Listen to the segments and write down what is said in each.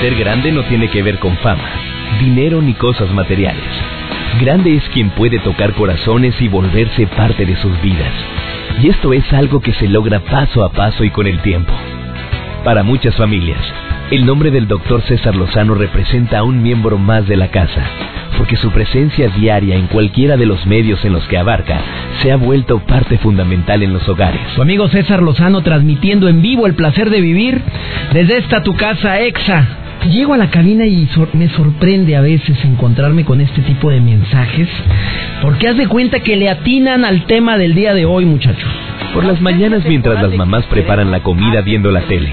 Ser grande no tiene que ver con fama, dinero ni cosas materiales. Grande es quien puede tocar corazones y volverse parte de sus vidas. Y esto es algo que se logra paso a paso y con el tiempo. Para muchas familias, el nombre del doctor César Lozano representa a un miembro más de la casa, porque su presencia diaria en cualquiera de los medios en los que abarca se ha vuelto parte fundamental en los hogares. Su amigo César Lozano transmitiendo en vivo el placer de vivir desde esta tu casa EXA Llego a la cabina y me sorprende a veces encontrarme con este tipo de mensajes, porque haz de cuenta que le atinan al tema del día de hoy, muchachos. Por las mañanas mientras las mamás preparan la comida viendo la tele.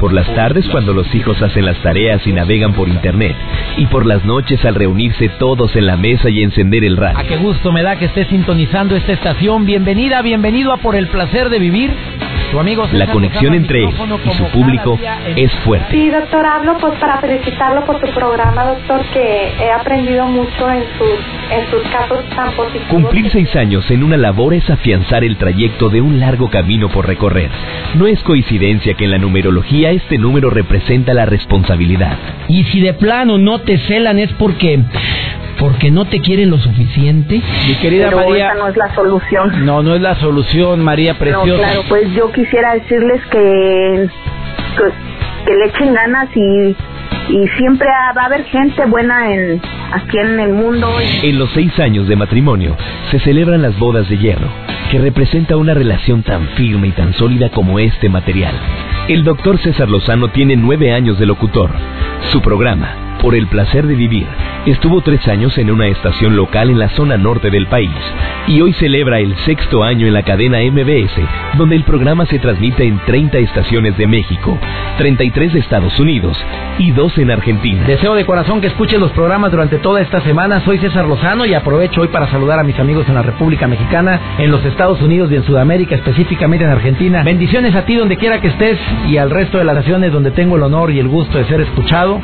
Por las tardes cuando los hijos hacen las tareas y navegan por internet. Y por las noches al reunirse todos en la mesa y encender el radio. A qué gusto me da que esté sintonizando esta estación. Bienvenida, bienvenido a Por el Placer de Vivir la conexión entre él y su público es fuerte. Sí, doctor, hablo pues para felicitarlo por su programa, doctor, que he aprendido mucho en sus, en sus casos tan positivos. Cumplir seis años en una labor es afianzar el trayecto de un largo camino por recorrer. No es coincidencia que en la numerología este número representa la responsabilidad. Y si de plano no te celan es porque porque no te quieren lo suficiente. Mi querida María. Esa no es la solución. No, no es la solución, María Preciosa. No, claro, pues yo quisiera decirles que, que, le echen ganas y y siempre va a haber gente buena en, aquí en el mundo. En los seis años de matrimonio se celebran las bodas de hierro, que representa una relación tan firme y tan sólida como este material. El doctor César Lozano tiene nueve años de locutor. Su programa, por el placer de vivir. Estuvo tres años en una estación local en la zona norte del país y hoy celebra el sexto año en la cadena MBS, donde el programa se transmite en 30 estaciones de México, 33 de Estados Unidos y dos en Argentina. Deseo de corazón que escuchen los programas durante toda esta semana. Soy César Lozano y aprovecho hoy para saludar a mis amigos en la República Mexicana, en los Estados Unidos y en Sudamérica, específicamente en Argentina. Bendiciones a ti donde quiera que estés y al resto de las naciones donde tengo el honor y el gusto de ser escuchado.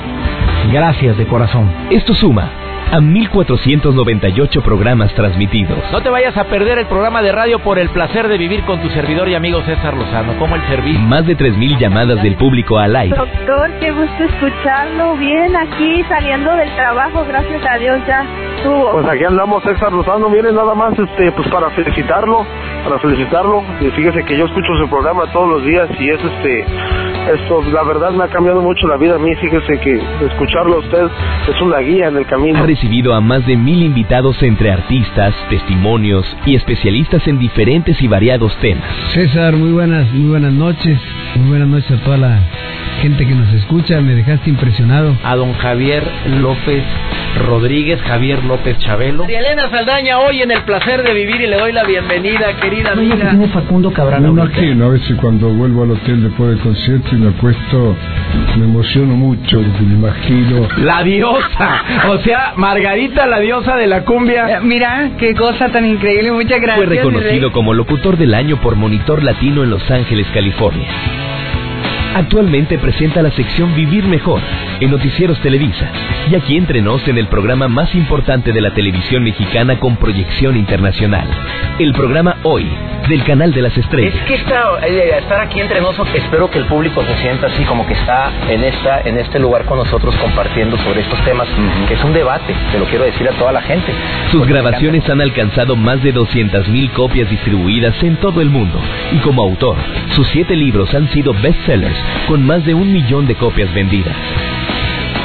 Gracias de corazón. Esto suma a 1498 programas transmitidos. No te vayas a perder el programa de radio por el placer de vivir con tu servidor y amigo César Lozano. como el servicio? Más de 3000 llamadas del público al aire. Doctor, qué gusto escucharlo. Bien, aquí saliendo del trabajo, gracias a Dios ya estuvo. Pues aquí andamos César Lozano, miren nada más este pues para felicitarlo, para felicitarlo. Y fíjese que yo escucho su programa todos los días y es este esto la verdad me ha cambiado mucho la vida a mí, fíjese que escucharlo a usted es una guía en el camino. Ha recibido a más de mil invitados entre artistas, testimonios y especialistas en diferentes y variados temas. César, muy buenas, muy buenas noches, muy buenas noches a toda la gente que nos escucha, me dejaste impresionado. A don Javier López Rodríguez, Javier López Chabelo. Y Elena Saldaña hoy en el placer de vivir y le doy la bienvenida, querida amiga. tiene Facundo Cabral. Me imagino, a veces cuando vuelvo al hotel después del concierto y me acuesto, me emociono mucho, me imagino. La diosa, o sea, Margarita, la diosa de la cumbia. Eh, mira, qué cosa tan increíble, muchas gracias. Fue reconocido como locutor del año por Monitor Latino en Los Ángeles, California. Actualmente presenta la sección Vivir Mejor en Noticieros Televisa y aquí entrenos en el programa más importante de la televisión mexicana con proyección internacional, el programa Hoy del canal de las estrellas. Es que eh, estar aquí entre nosotros, espero que el público se sienta así como que está en esta en este lugar con nosotros compartiendo sobre estos temas, que es un debate, te lo quiero decir a toda la gente. Sus grabaciones han alcanzado más de 200.000 copias distribuidas en todo el mundo y como autor, sus siete libros han sido bestsellers con más de un millón de copias vendidas.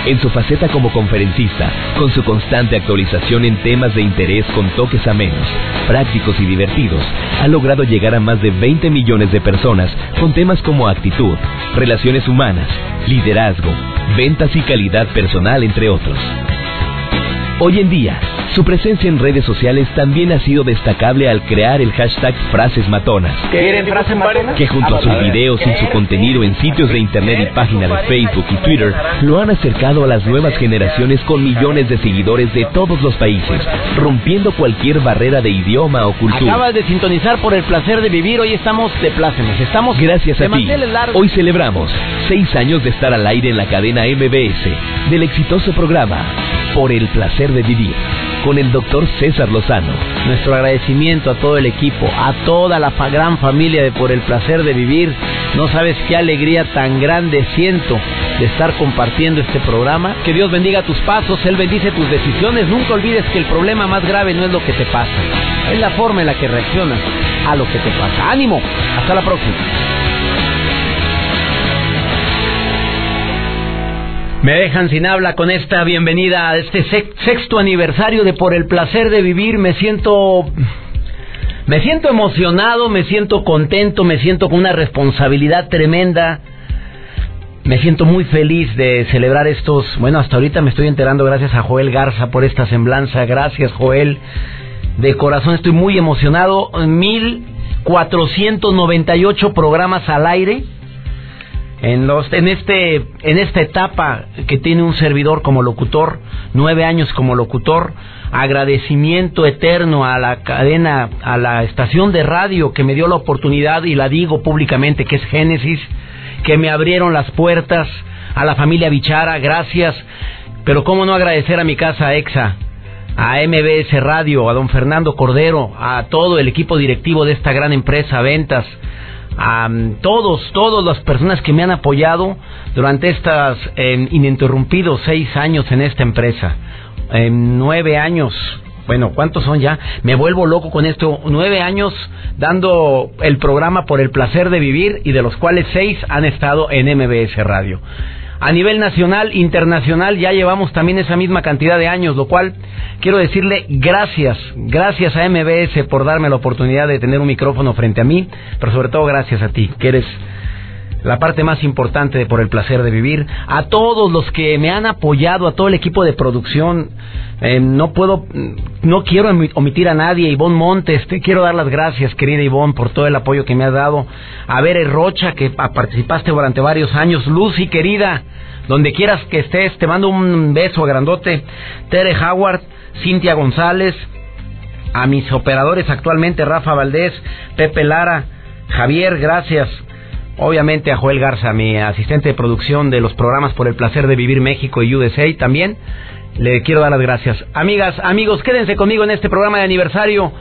En su faceta como conferencista, con su constante actualización en temas de interés con toques amenos, prácticos y divertidos, ha logrado llegar a más de 20 millones de personas con temas como actitud, relaciones humanas, liderazgo, ventas y calidad personal, entre otros. Hoy en día, Su presencia en redes sociales también ha sido destacable al crear el hashtag Frases Matonas. ¿Quieren frases matonas? Que junto a sus videos y su contenido en sitios de internet y páginas de Facebook y Twitter lo han acercado a las nuevas generaciones con millones de seguidores de todos los países, rompiendo cualquier barrera de idioma o cultura. Acabas de sintonizar por el placer de vivir. Hoy estamos de plácemes. Estamos Gracias a ti. Hoy celebramos seis años de estar al aire en la cadena MBS del exitoso programa Por el placer de vivir con el doctor César Lozano. Nuestro agradecimiento a todo el equipo, a toda la gran familia de Por el Placer de Vivir. No sabes qué alegría tan grande siento de estar compartiendo este programa. Que Dios bendiga tus pasos, Él bendice tus decisiones. Nunca olvides que el problema más grave no es lo que te pasa, es la forma en la que reaccionas a lo que te pasa. ¡Ánimo! Hasta la próxima. Me dejan sin habla con esta bienvenida a este sex- sexto aniversario de Por el placer de vivir. Me siento me siento emocionado, me siento contento, me siento con una responsabilidad tremenda. Me siento muy feliz de celebrar estos, bueno, hasta ahorita me estoy enterando gracias a Joel Garza por esta semblanza. Gracias, Joel. De corazón estoy muy emocionado. 1498 programas al aire en los en este en esta etapa que tiene un servidor como locutor nueve años como locutor agradecimiento eterno a la cadena a la estación de radio que me dio la oportunidad y la digo públicamente que es Génesis que me abrieron las puertas a la familia Bichara gracias. Pero cómo no agradecer a mi casa Exa a MBS Radio, a don Fernando Cordero, a todo el equipo directivo de esta gran empresa, Ventas, a todos, todas las personas que me han apoyado durante estos ininterrumpidos seis años en esta empresa. En nueve años, bueno, ¿cuántos son ya? Me vuelvo loco con esto. Nueve años dando el programa por el placer de vivir y de los cuales seis han estado en MBS Radio. A nivel nacional, internacional, ya llevamos también esa misma cantidad de años, lo cual quiero decirle gracias, gracias a MBS por darme la oportunidad de tener un micrófono frente a mí, pero sobre todo gracias a ti, que eres la parte más importante de Por el Placer de Vivir, a todos los que me han apoyado, a todo el equipo de producción, eh, no puedo, no quiero omi- omitir a nadie, Ivonne Montes, te quiero dar las gracias, querida Ivonne, por todo el apoyo que me has dado, a Bere Rocha, que pa- participaste durante varios años, Lucy, querida, donde quieras que estés, te mando un beso grandote, Tere Howard, Cintia González, a mis operadores actualmente, Rafa Valdés, Pepe Lara, Javier, gracias. Obviamente a Joel Garza, mi asistente de producción de los programas por el placer de vivir México y USA también. Le quiero dar las gracias. Amigas, amigos, quédense conmigo en este programa de aniversario.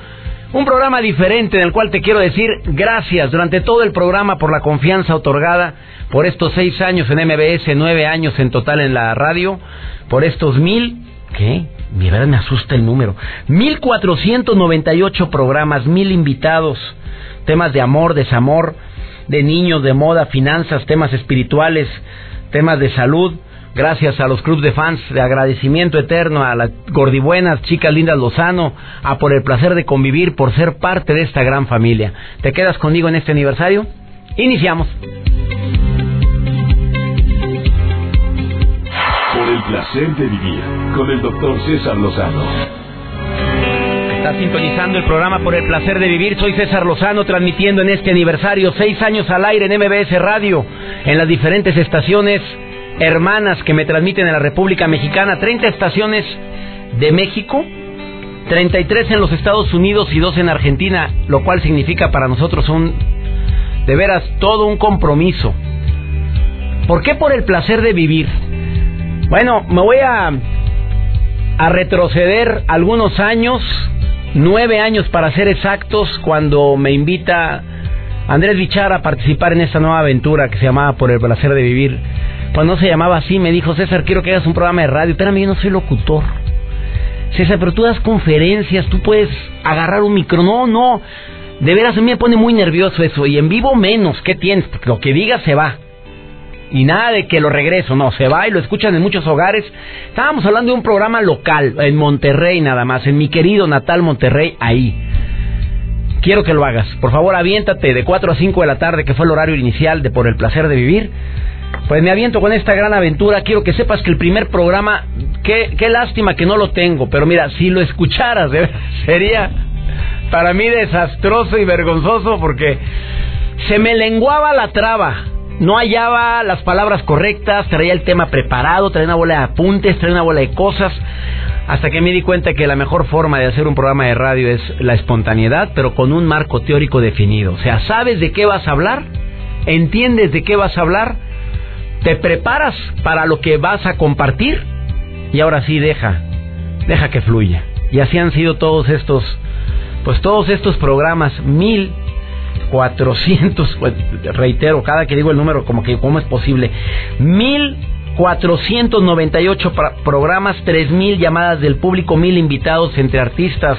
Un programa diferente en el cual te quiero decir gracias durante todo el programa por la confianza otorgada, por estos seis años en MBS, nueve años en total en la radio, por estos mil, ¿qué? Mi verdad me asusta el número. Mil cuatrocientos noventa y ocho programas, mil invitados, temas de amor, desamor, de niños, de moda, finanzas, temas espirituales, temas de salud. Gracias a los clubes de fans de agradecimiento eterno, a las gordibuenas, chicas lindas Lozano, a por el placer de convivir, por ser parte de esta gran familia. ¿Te quedas conmigo en este aniversario? Iniciamos. Por el placer de vivir con el doctor César Lozano. Sintonizando el programa por el placer de vivir. Soy César Lozano transmitiendo en este aniversario seis años al aire en MBS Radio, en las diferentes estaciones hermanas que me transmiten en la República Mexicana, 30 estaciones de México, 33 en los Estados Unidos y 2 en Argentina, lo cual significa para nosotros un, de veras, todo un compromiso. ¿Por qué por el placer de vivir? Bueno, me voy a, a retroceder algunos años, nueve años para ser exactos, cuando me invita Andrés Bichara a participar en esta nueva aventura que se llamaba Por el placer de vivir. Cuando no se llamaba así, me dijo, César, quiero que hagas un programa de radio. Espérame, yo no soy locutor. César, pero tú das conferencias, tú puedes agarrar un micro. No, no. De veras, a mí me pone muy nervioso eso. Y en vivo menos. ¿Qué tienes? Lo que digas se va. Y nada de que lo regreso, no, se va y lo escuchan en muchos hogares. Estábamos hablando de un programa local, en Monterrey nada más, en mi querido natal Monterrey, ahí. Quiero que lo hagas. Por favor, aviéntate de 4 a 5 de la tarde, que fue el horario inicial de Por el Placer de Vivir. Pues me aviento con esta gran aventura. Quiero que sepas que el primer programa qué, lástima que no lo tengo, pero mira, si lo escucharas, sería para mí desastroso y vergonzoso porque se me lenguaba la traba. No hallaba las palabras correctas, traía el tema preparado, traía una bola de apuntes, traía una bola de cosas. Hasta que me di cuenta que la mejor forma de hacer un programa de radio es la espontaneidad, pero con un marco teórico definido. O sea, ¿sabes de qué vas a hablar? ¿Entiendes de qué vas a hablar? ¿Te preparas para lo que vas a compartir? Y ahora sí, deja, deja que fluya. Y así han sido todos estos, pues todos estos programas, mil 400, pues, reitero, cada que digo el número, como que, ¿cómo es posible? 1498 programas, 3000 llamadas del público, 1000 invitados entre artistas,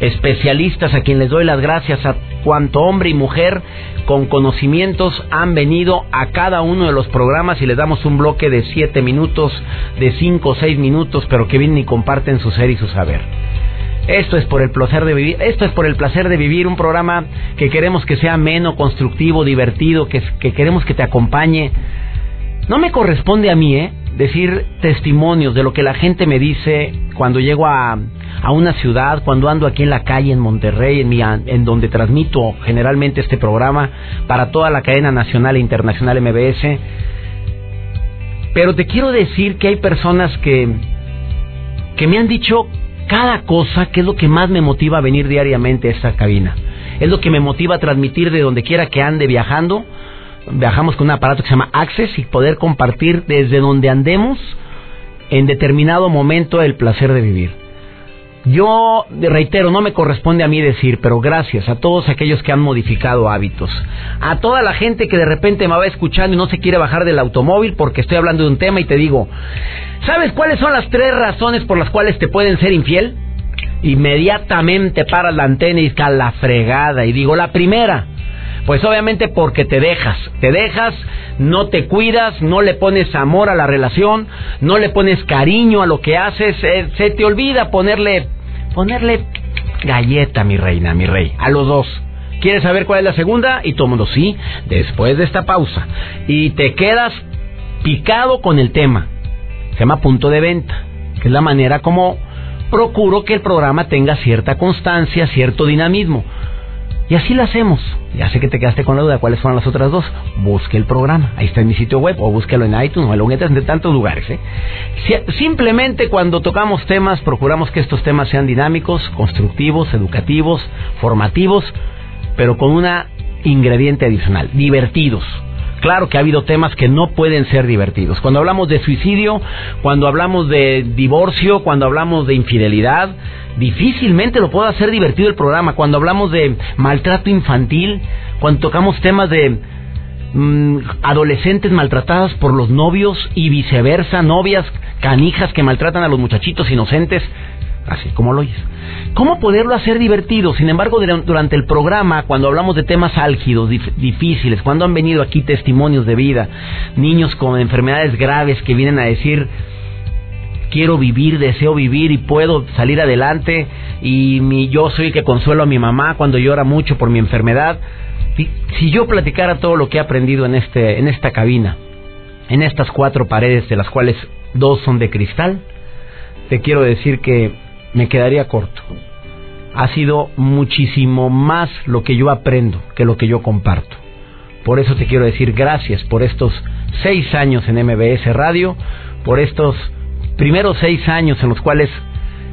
especialistas, a quien les doy las gracias a cuanto hombre y mujer con conocimientos han venido a cada uno de los programas y les damos un bloque de 7 minutos, de 5 o 6 minutos, pero que vienen y comparten su ser y su saber. Esto es por el placer de vivir, esto es por el placer de vivir un programa que queremos que sea ameno, constructivo, divertido, que, que queremos que te acompañe. No me corresponde a mí, ¿eh? Decir testimonios de lo que la gente me dice cuando llego a, a una ciudad, cuando ando aquí en la calle en Monterrey, en, mi, en donde transmito generalmente este programa para toda la cadena nacional e internacional MBS. Pero te quiero decir que hay personas que, que me han dicho cada cosa que es lo que más me motiva a venir diariamente a esta cabina. Es lo que me motiva a transmitir de donde quiera que ande viajando. Viajamos con un aparato que se llama Access y poder compartir desde donde andemos en determinado momento el placer de vivir. Yo reitero, no me corresponde a mí decir, pero gracias a todos aquellos que han modificado hábitos. A toda la gente que de repente me va escuchando y no se quiere bajar del automóvil porque estoy hablando de un tema y te digo, ¿sabes cuáles son las tres razones por las cuales te pueden ser infiel? Inmediatamente para la antena y está la fregada. Y digo, la primera, pues obviamente porque te dejas, te dejas, no te cuidas, no le pones amor a la relación, no le pones cariño a lo que haces, se te olvida ponerle, ponerle galleta, mi reina, mi rey, a los dos. ¿Quieres saber cuál es la segunda? Y todo mundo, sí, después de esta pausa. Y te quedas picado con el tema. Se llama punto de venta, que es la manera como procuro que el programa tenga cierta constancia, cierto dinamismo. Y así lo hacemos. Ya sé que te quedaste con la duda cuáles fueron las otras dos. Busque el programa. Ahí está en mi sitio web o búsquelo en iTunes o en de tantos lugares. ¿eh? simplemente cuando tocamos temas, procuramos que estos temas sean dinámicos, constructivos, educativos, formativos, pero con un ingrediente adicional, divertidos. Claro que ha habido temas que no pueden ser divertidos. Cuando hablamos de suicidio, cuando hablamos de divorcio, cuando hablamos de infidelidad, difícilmente lo puedo hacer divertido el programa. Cuando hablamos de maltrato infantil, cuando tocamos temas de mm, adolescentes maltratadas por los novios y viceversa, novias canijas que maltratan a los muchachitos inocentes, así como lo oyes. ¿Cómo poderlo hacer divertido? Sin embargo, durante el programa, cuando hablamos de temas álgidos, difíciles, cuando han venido aquí testimonios de vida, niños con enfermedades graves que vienen a decir, quiero vivir, deseo vivir y puedo salir adelante y mi, yo soy el que consuelo a mi mamá cuando llora mucho por mi enfermedad. Si yo platicara todo lo que he aprendido en, este, en esta cabina, en estas cuatro paredes de las cuales dos son de cristal, te quiero decir que me quedaría corto. Ha sido muchísimo más lo que yo aprendo que lo que yo comparto. Por eso te quiero decir gracias por estos seis años en MBS Radio, por estos primeros seis años en los cuales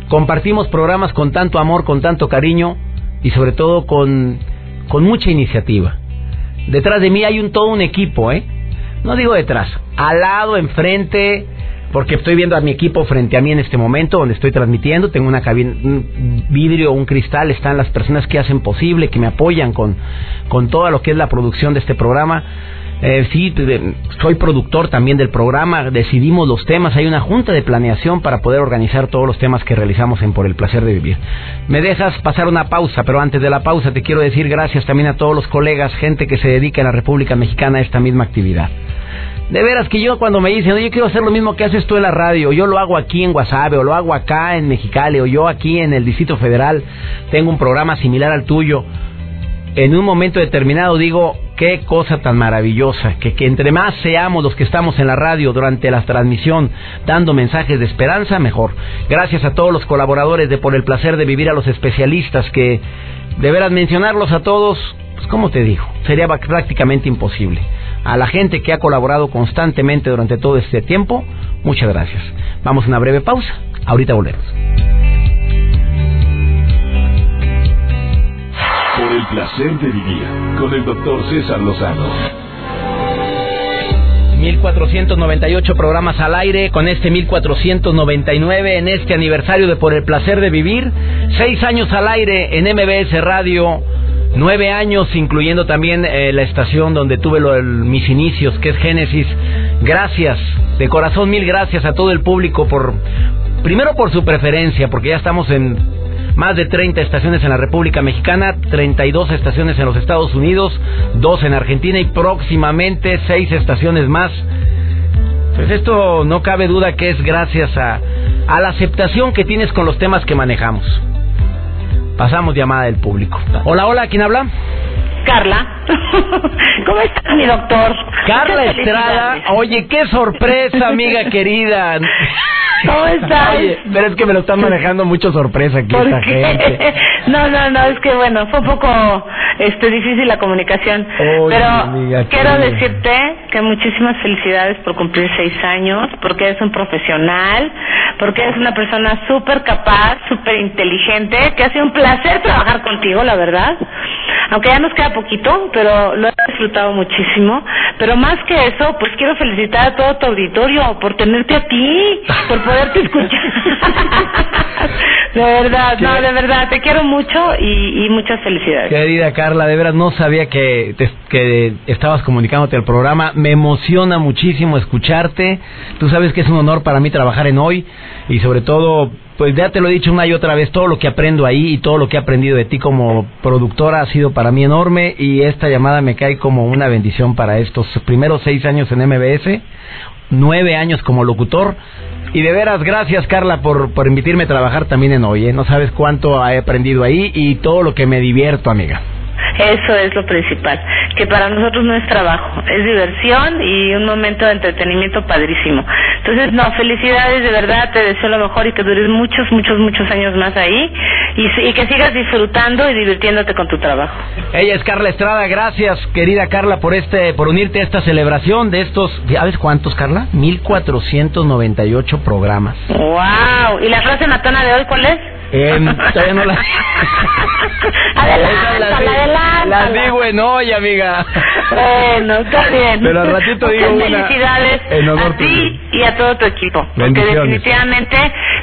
compartimos programas con tanto amor, con tanto cariño y sobre todo con, con mucha iniciativa. Detrás de mí hay un todo un equipo, ¿eh? No digo detrás, al lado, enfrente, porque estoy viendo a mi equipo frente a mí en este momento donde estoy transmitiendo, tengo una cabina, un vidrio, un cristal, están las personas que hacen posible, que me apoyan con, con todo lo que es la producción de este programa. Eh, sí, soy productor también del programa, decidimos los temas, hay una junta de planeación para poder organizar todos los temas que realizamos en Por el Placer de Vivir. Me dejas pasar una pausa, pero antes de la pausa te quiero decir gracias también a todos los colegas, gente que se dedica en la República Mexicana a esta misma actividad. De veras que yo cuando me dicen, yo quiero hacer lo mismo que haces tú en la radio, yo lo hago aquí en Guasave, o lo hago acá en Mexicali, o yo aquí en el Distrito Federal, tengo un programa similar al tuyo. En un momento determinado digo, qué cosa tan maravillosa, que, que entre más seamos los que estamos en la radio durante la transmisión dando mensajes de esperanza, mejor. Gracias a todos los colaboradores de Por el Placer de Vivir, a los especialistas que de veras mencionarlos a todos, pues como te digo, sería prácticamente imposible. A la gente que ha colaborado constantemente durante todo este tiempo, muchas gracias. Vamos a una breve pausa, ahorita volvemos. Por el placer de vivir con el doctor César Lozano. 1498 programas al aire, con este 1499 en este aniversario de Por el Placer de Vivir, seis años al aire en MBS Radio, nueve años incluyendo también eh, la estación donde tuve mis inicios, que es Génesis. Gracias, de corazón mil gracias a todo el público por, primero por su preferencia, porque ya estamos en más de 30 estaciones en la República Mexicana, 32 estaciones en los Estados Unidos, 2 en Argentina y próximamente 6 estaciones más. Pues esto no cabe duda que es gracias a la aceptación que tienes con los temas que manejamos. Pasamos llamada del público. Hola, hola, ¿quién habla? Carla. ¿Cómo estás, mi doctor? Carla Estrada. Oye, qué sorpresa, amiga querida. ¿Cómo estás? Oye, pero es que me lo están manejando mucho sorpresa aquí esta gente. No, no, no, es que bueno, fue un poco este difícil la comunicación. pero quiero decirte que muchísimas felicidades por cumplir seis años, porque eres un profesional, porque eres una persona súper capaz, súper inteligente, que ha sido un placer trabajar contigo, la verdad. Aunque ya nos queda poquito, pero lo he disfrutado muchísimo. Pero más que eso, pues quiero felicitar a todo tu auditorio por tenerte a ti, por poderte escuchar. de verdad, no, de verdad, te quiero mucho y, muchas felicidades. Querida Carla, de verdad no sabía que, que estabas comunicándote al programa. Me emociona muchísimo escucharte. Tú sabes que es un honor para mí trabajar en hoy y sobre todo pues ya te lo he dicho una y otra vez, todo lo que aprendo ahí y todo lo que he aprendido de ti como productora ha sido para mí enorme y esta llamada me cae como una bendición para estos primeros seis años en MBS, nueve años como locutor y de veras gracias Carla por, por invitarme a trabajar también en hoy, ¿eh? no sabes cuánto he aprendido ahí y todo lo que me divierto amiga. Eso es lo principal, que para nosotros no es trabajo, es diversión y un momento de entretenimiento padrísimo. Entonces, no, felicidades, de verdad, te deseo lo mejor y que dures muchos, muchos, muchos años más ahí y, que sigas disfrutando y divirtiéndote con tu trabajo. Ella es Carla Estrada, gracias querida Carla por este, por unirte a esta celebración de estos, ¿sabes cuántos Carla? 1498 programas. ¡Wow! ¿Y la frase matona de hoy cuál es? Eh, todavía no la. adelante, Las digo en hoy, amiga. Bueno, está bien. Pero al ratito digo una. Felicidades en honor a ti y a todo tu equipo. Porque definitivamente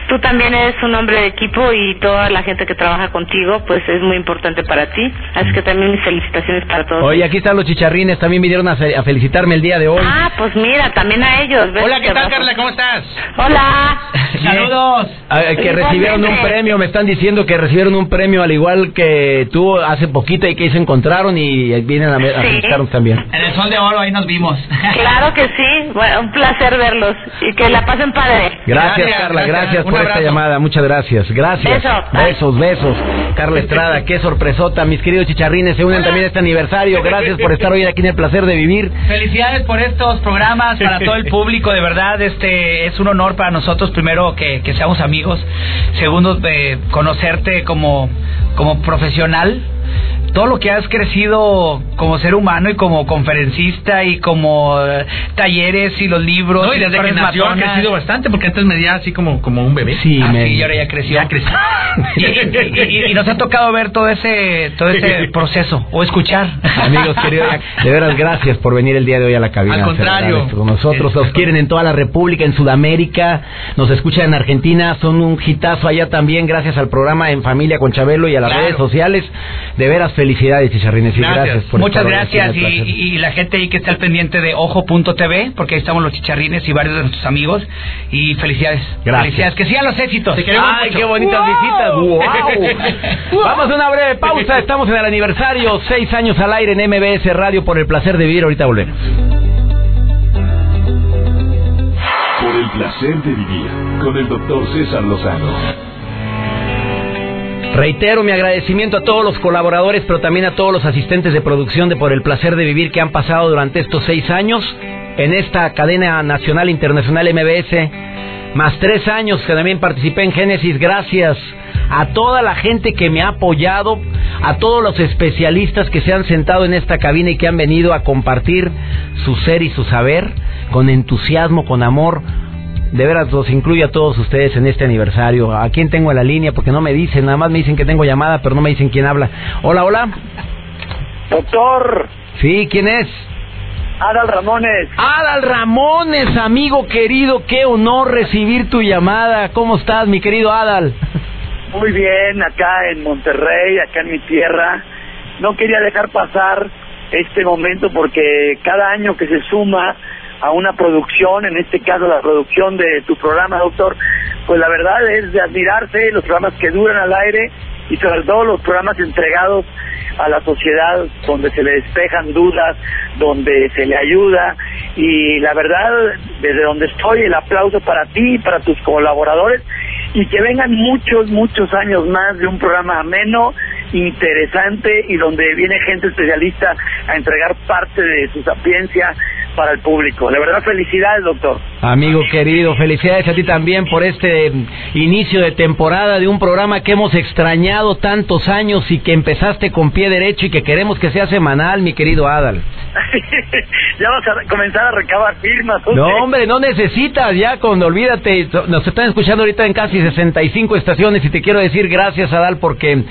tú también eres un hombre de equipo y toda la gente que trabaja contigo, pues es muy importante para ti. Así que también mis felicitaciones para todos. Oye, aquí están los chicharrines, también vinieron a, a felicitarme el día de hoy. Ah, pues mira, también a ellos. Hola, ¿qué tal, Carla? ¿Cómo estás? Hola. Saludos. que recibieron un premio, me están diciendo que recibieron un premio al igual que tú hace poquito y que se encontraron y vienen a, a también. En el Sol de Oro ahí nos vimos. Claro que sí, bueno, un placer verlos y que la pasen padre. Gracias, Carla, gracias, por esta llamada, muchas gracias. Gracias. Besos, besos. Carla Estrada, qué sorpresota, mis queridos chicharrines, se unen también a este aniversario. Gracias por estar hoy aquí en el placer de vivir. Felicidades por estos programas para todo el público, de verdad, este es un honor para nosotros primero que, que seamos amigos, segundo conocerte como como profesional todo lo que has crecido como ser humano y como conferencista y como eh, talleres y los libros. y desde que nació ha crecido bastante porque antes medía así como, como un bebé. Sí, ah, y ahora ya creció. Ya creció. y, nos ha tocado ver todo ese todo ese proceso o escuchar. Amigos queridos, de veras gracias por venir el día de hoy a la cabina. Al contrario. Con nosotros los quieren en toda la República, en Sudamérica, nos escuchan en Argentina, son un hitazo allá también gracias al programa En Familia con Chabelo y a las redes sociales. De veras Felicidades, Chicharrines, y gracias, por Muchas gracias, y, la gente ahí que está al pendiente de ojo.tv, porque ahí estamos los Chicharrines y varios de nuestros amigos, y felicidades. Gracias. Felicidades, que sigan los éxitos. Ay, qué bonitas visitas. Vamos a una breve pausa, estamos en el aniversario, seis años al aire en MBS Radio, por el placer de vivir, ahorita volvemos. Por el placer de vivir, con el doctor César Lozano Reitero mi agradecimiento a todos los colaboradores, pero también a todos los asistentes de producción de Por el Placer de Vivir que han pasado durante estos seis años en esta cadena nacional internacional MBS, más tres años que también participé en Génesis. Gracias a toda la gente que me ha apoyado, a todos los especialistas que se han sentado en esta cabina y que han venido a compartir su ser y su saber con entusiasmo, con amor de veras los incluyo a todos ustedes en este aniversario. ¿A quién tengo en la línea? Porque no me dicen, nada más me dicen que tengo llamada, pero no me dicen quién habla. Hola, hola. Doctor. Sí, ¿quién es? Adal Ramones. Adal Ramones, amigo querido, qué honor recibir tu llamada. ¿Cómo estás, mi querido Adal? Muy bien, acá en Monterrey, acá en mi tierra. No quería dejar pasar este momento porque cada año que se suma a una producción, en este caso la producción de tu programa, doctor, pues la verdad es de admirarse los programas que duran al aire y sobre todo los programas entregados a la sociedad donde se le despejan dudas, donde se le ayuda. Y la verdad desde donde estoy el aplauso para ti y para tus colaboradores. Y que vengan muchos, muchos años más de un programa ameno, interesante y donde viene gente especialista a entregar parte de su sapiencia para el público. De verdad, felicidades, doctor. Amigo querido, felicidades a ti también por este inicio de temporada de un programa que hemos extrañado tantos años y que empezaste con pie derecho y que queremos que sea semanal, mi querido Adal. ya vas a comenzar a recabar firmas. No, hombre, no necesitas ya, cuando olvídate, nos están escuchando ahorita en casi 65 estaciones y te quiero decir gracias, Adal, porque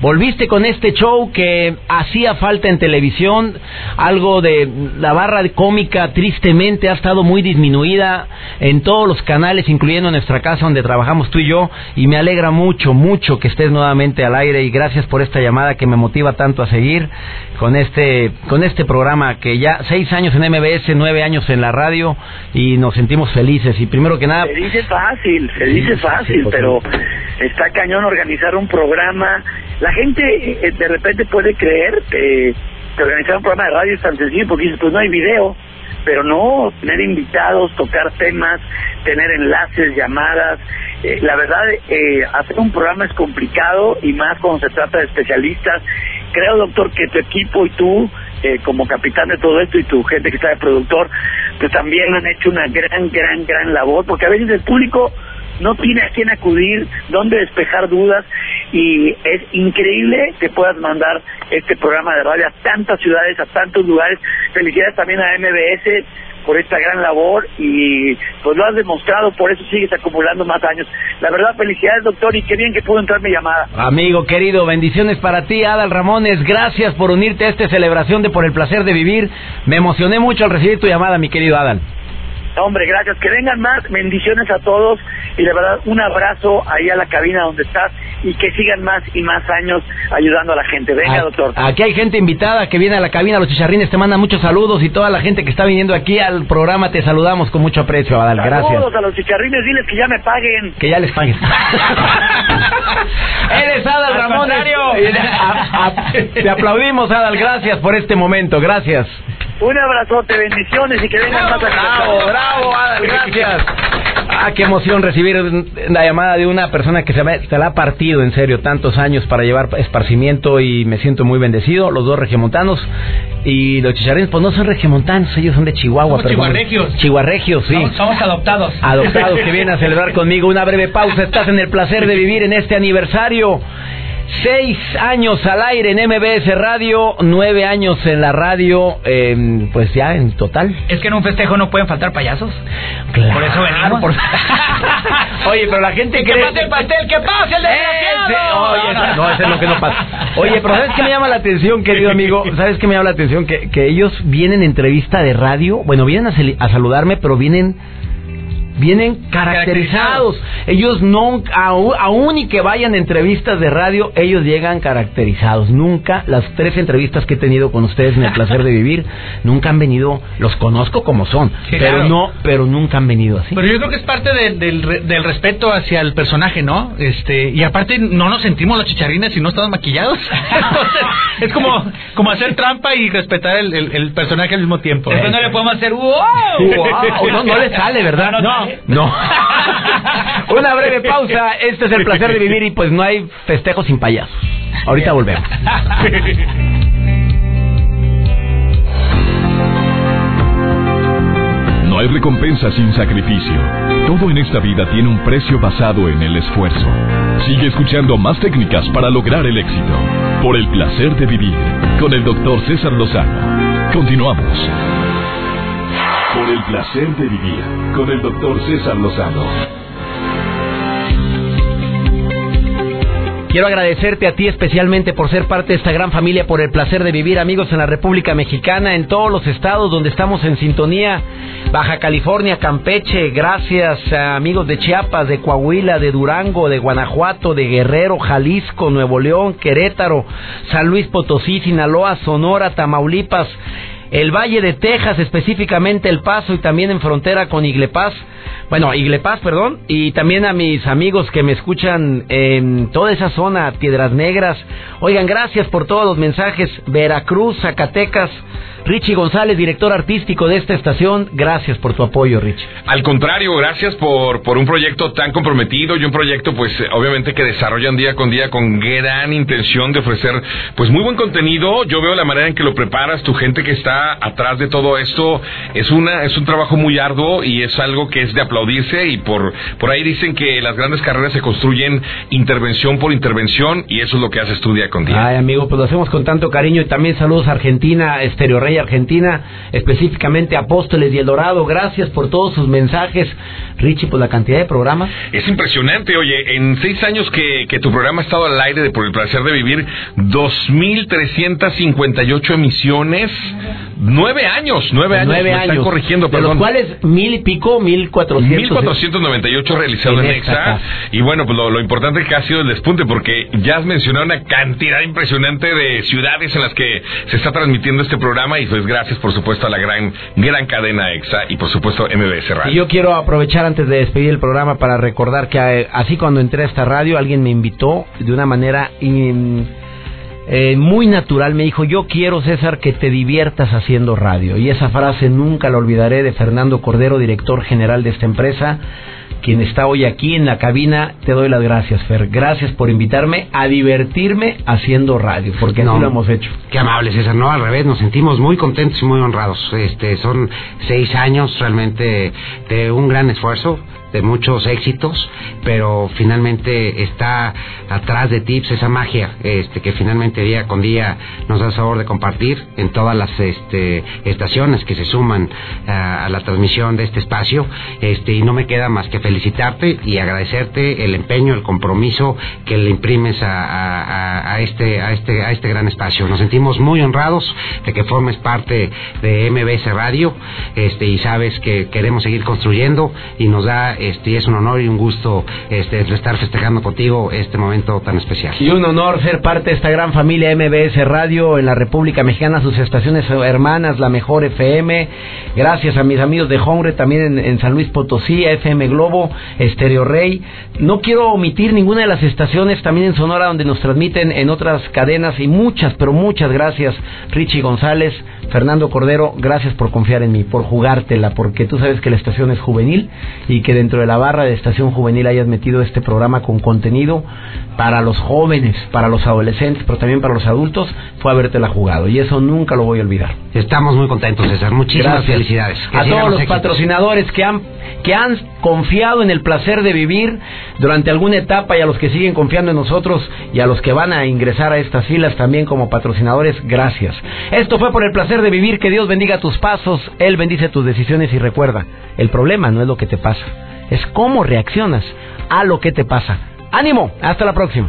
volviste con este show que hacía falta en televisión, algo de la barra de tristemente ha estado muy disminuida en todos los canales, incluyendo nuestra casa donde trabajamos tú y yo, y me alegra mucho, mucho que estés nuevamente al aire y gracias por esta llamada que me motiva tanto a seguir con este, con este programa que ya seis años en MBS, nueve años en la radio y nos sentimos felices. Y primero que nada... Se dice fácil, se dice fácil, pero está cañón organizar un programa. La gente eh, de repente puede creer que, organizar un programa de radio es tan sencillo porque dice, pues no hay video pero no tener invitados, tocar temas, tener enlaces, llamadas. Eh, la verdad, eh, hacer un programa es complicado y más cuando se trata de especialistas. Creo, doctor, que tu equipo y tú, eh, como capitán de todo esto y tu gente que está de productor, pues también han hecho una gran, gran, gran labor, porque a veces el público no tiene a quién acudir, dónde despejar dudas y es increíble que puedas mandar este programa de radio a tantas ciudades, a tantos lugares. Felicidades también a MBS por esta gran labor y pues lo has demostrado, por eso sigues acumulando más años. La verdad, felicidades doctor y qué bien que pudo entrar mi llamada. Amigo querido, bendiciones para ti, Adal Ramones, gracias por unirte a esta celebración de Por el Placer de Vivir. Me emocioné mucho al recibir tu llamada, mi querido Adal. Hombre, gracias. Que vengan más. Bendiciones a todos. Y de verdad, un abrazo ahí a la cabina donde estás. Y que sigan más y más años ayudando a la gente. Venga, doctor. Aquí hay gente invitada que viene a la cabina. Los chicharrines te mandan muchos saludos. Y toda la gente que está viniendo aquí al programa te saludamos con mucho aprecio, Adal. Gracias. Saludos a los chicharrines. Diles que ya me paguen. Que ya les paguen. Eres Adal Ramón. Te aplaudimos, Adal. Gracias por este momento. Gracias. Un abrazote, bendiciones y que vengan más Bravo, bravo, Adal, gracias. Ah, qué emoción recibir la llamada de una persona que se, me, se la ha partido en serio tantos años para llevar esparcimiento y me siento muy bendecido. Los dos regiomontanos y los chicharines, pues no son regiomontanos, ellos son de Chihuahua. Somos chihuarregios. Chihuarregios, sí. Somos, somos adoptados. Adoptados que vienen a celebrar conmigo. Una breve pausa. Estás en el placer de vivir en este aniversario. Seis años al aire en MBS Radio, nueve años en la radio, eh, pues ya en total. Es que en un festejo no pueden faltar payasos. Claro. Por eso venimos. Por... Oye, pero la gente ¡Que cree... pase el pastel! ¡Que pase el Ese, desgraciado! oye, no, eso es lo que no pasa. Oye, pero ¿sabes qué me llama la atención, querido amigo? ¿Sabes qué me llama la atención? Que, que ellos vienen en entrevista de radio, bueno, vienen a, a saludarme, pero vienen vienen caracterizados. Ellos no, aún, y que vayan a entrevistas de radio, ellos llegan caracterizados. Nunca, las tres entrevistas que he tenido con ustedes en el placer de vivir, nunca han venido, los conozco como son, Sí, pero claro. no, pero nunca han venido así. Pero yo creo que es parte de- del, del respeto hacia el personaje, ¿no? Este y aparte no nos sentimos los chicharrines si no estamos maquillados. Entonces, es como como hacer trampa y respetar el, el- el personaje al mismo tiempo. Después no le podemos hacer wow. Wow, no, no le sale, ¿verdad? No, no no. Una breve pausa. Este es el placer de vivir y pues no hay festejos sin payasos. Ahorita volvemos. No hay recompensa sin sacrificio. Todo en esta vida tiene un precio basado en el esfuerzo. Sigue escuchando más técnicas para lograr el éxito. Por el placer de vivir. Con el doctor César Lozano. Continuamos. Por el placer de vivir. Con el doctor César Lozano. Quiero agradecerte a ti especialmente por ser parte de esta gran familia, por el placer de vivir amigos en la República Mexicana, en todos los estados donde estamos en sintonía, Baja California, Campeche, gracias amigos de Chiapas, de Coahuila, de Durango, de Guanajuato, de Guerrero, Jalisco, Nuevo León, Querétaro, San Luis Potosí, Sinaloa, Sonora, Tamaulipas, el Valle de Texas, específicamente El Paso y también en frontera con Iglepaz. Bueno, Iglepaz, perdón, y también a mis amigos que me escuchan en toda esa zona, Piedras Negras. Oigan, gracias por todos los mensajes. Veracruz, Zacatecas, Richie González, director artístico de esta estación, gracias por tu apoyo, Richie. Al contrario, gracias por, por un proyecto tan comprometido y un proyecto, pues, obviamente que desarrollan día con día con gran intención de ofrecer, pues, muy buen contenido. Yo veo la manera en que lo preparas, tu gente que está atrás de todo esto, es una, es un trabajo muy arduo y es algo que es de aplaudirse y por, por ahí dicen que las grandes carreras se construyen intervención por intervención y eso es lo que haces tú día con día. Ay, amigo, pues lo hacemos con tanto cariño y también saludos a Argentina, Estereo Rey Argentina, específicamente Apóstoles y El Dorado. Gracias por todos sus mensajes. Richie, por la cantidad de programas. Es impresionante, oye, en seis años que, que tu programa ha estado al aire de Por el Placer de Vivir, 2.358 emisiones, nueve años, nueve años, nueve años. están corrigiendo, perdón. De los cuales mil y pico, mil cuatrocientos. 1498 realizados en, EXA. Y bueno, pues lo, lo, importante que ha sido el despunte, porque ya has mencionado una cantidad impresionante de ciudades en las que se está transmitiendo este programa y pues gracias por supuesto a la gran, gran cadena EXA y por supuesto MBS Radio. Y yo quiero aprovechar antes de despedir el programa para recordar que eh, así cuando entré a esta radio alguien me invitó de una manera... In, eh, muy natural me dijo, yo quiero César que te diviertas haciendo radio. Y esa frase nunca la olvidaré de Fernando Cordero, director general de esta empresa, quien está hoy aquí en la cabina. Te doy las gracias, Fer. Gracias por invitarme a divertirme haciendo radio, porque no, así lo hemos hecho. Qué amable, César. No, al revés, nos sentimos muy contentos y muy honrados. Este, son seis años realmente de un gran esfuerzo de muchos éxitos, pero finalmente está atrás de Tips esa magia este que finalmente día con día nos da el sabor de compartir en todas las este, estaciones que se suman a, a la transmisión de este espacio este y no me queda más que felicitarte y agradecerte el empeño, el compromiso que le imprimes a este a este a este gran espacio. Nos sentimos muy honrados de que formes parte de MBS Radio este y sabes que queremos seguir construyendo y nos da este, es un honor y un gusto este, estar festejando contigo este momento tan especial. Y un honor ser parte de esta gran familia MBS Radio en la República Mexicana, sus estaciones hermanas, la mejor FM. Gracias a mis amigos de Hongre, también en, en San Luis Potosí, FM Globo, Estéreo Rey. No quiero omitir ninguna de las estaciones también en Sonora donde nos transmiten en otras cadenas y muchas, pero muchas gracias Richie González, Fernando Cordero, gracias por confiar en mí, por jugártela, porque tú sabes que la estación es juvenil y que dentro de la barra de Estación Juvenil hayas metido este programa con contenido para los jóvenes, para los adolescentes, pero también para los adultos, fue habértela jugado. Y eso nunca lo voy a olvidar. Estamos muy contentos, César. Muchísimas Gracias. felicidades. Que a todos los, los patrocinadores que han, que han confiado en el placer de vivir durante alguna etapa y a los que siguen confiando en nosotros y a los que van a ingresar a estas filas también como patrocinadores, gracias. Esto fue por el placer de vivir. Que Dios bendiga tus pasos, Él bendice tus decisiones y recuerda, el problema no es lo que te pasa es cómo reaccionas a lo que te pasa. ánimo, hasta la próxima.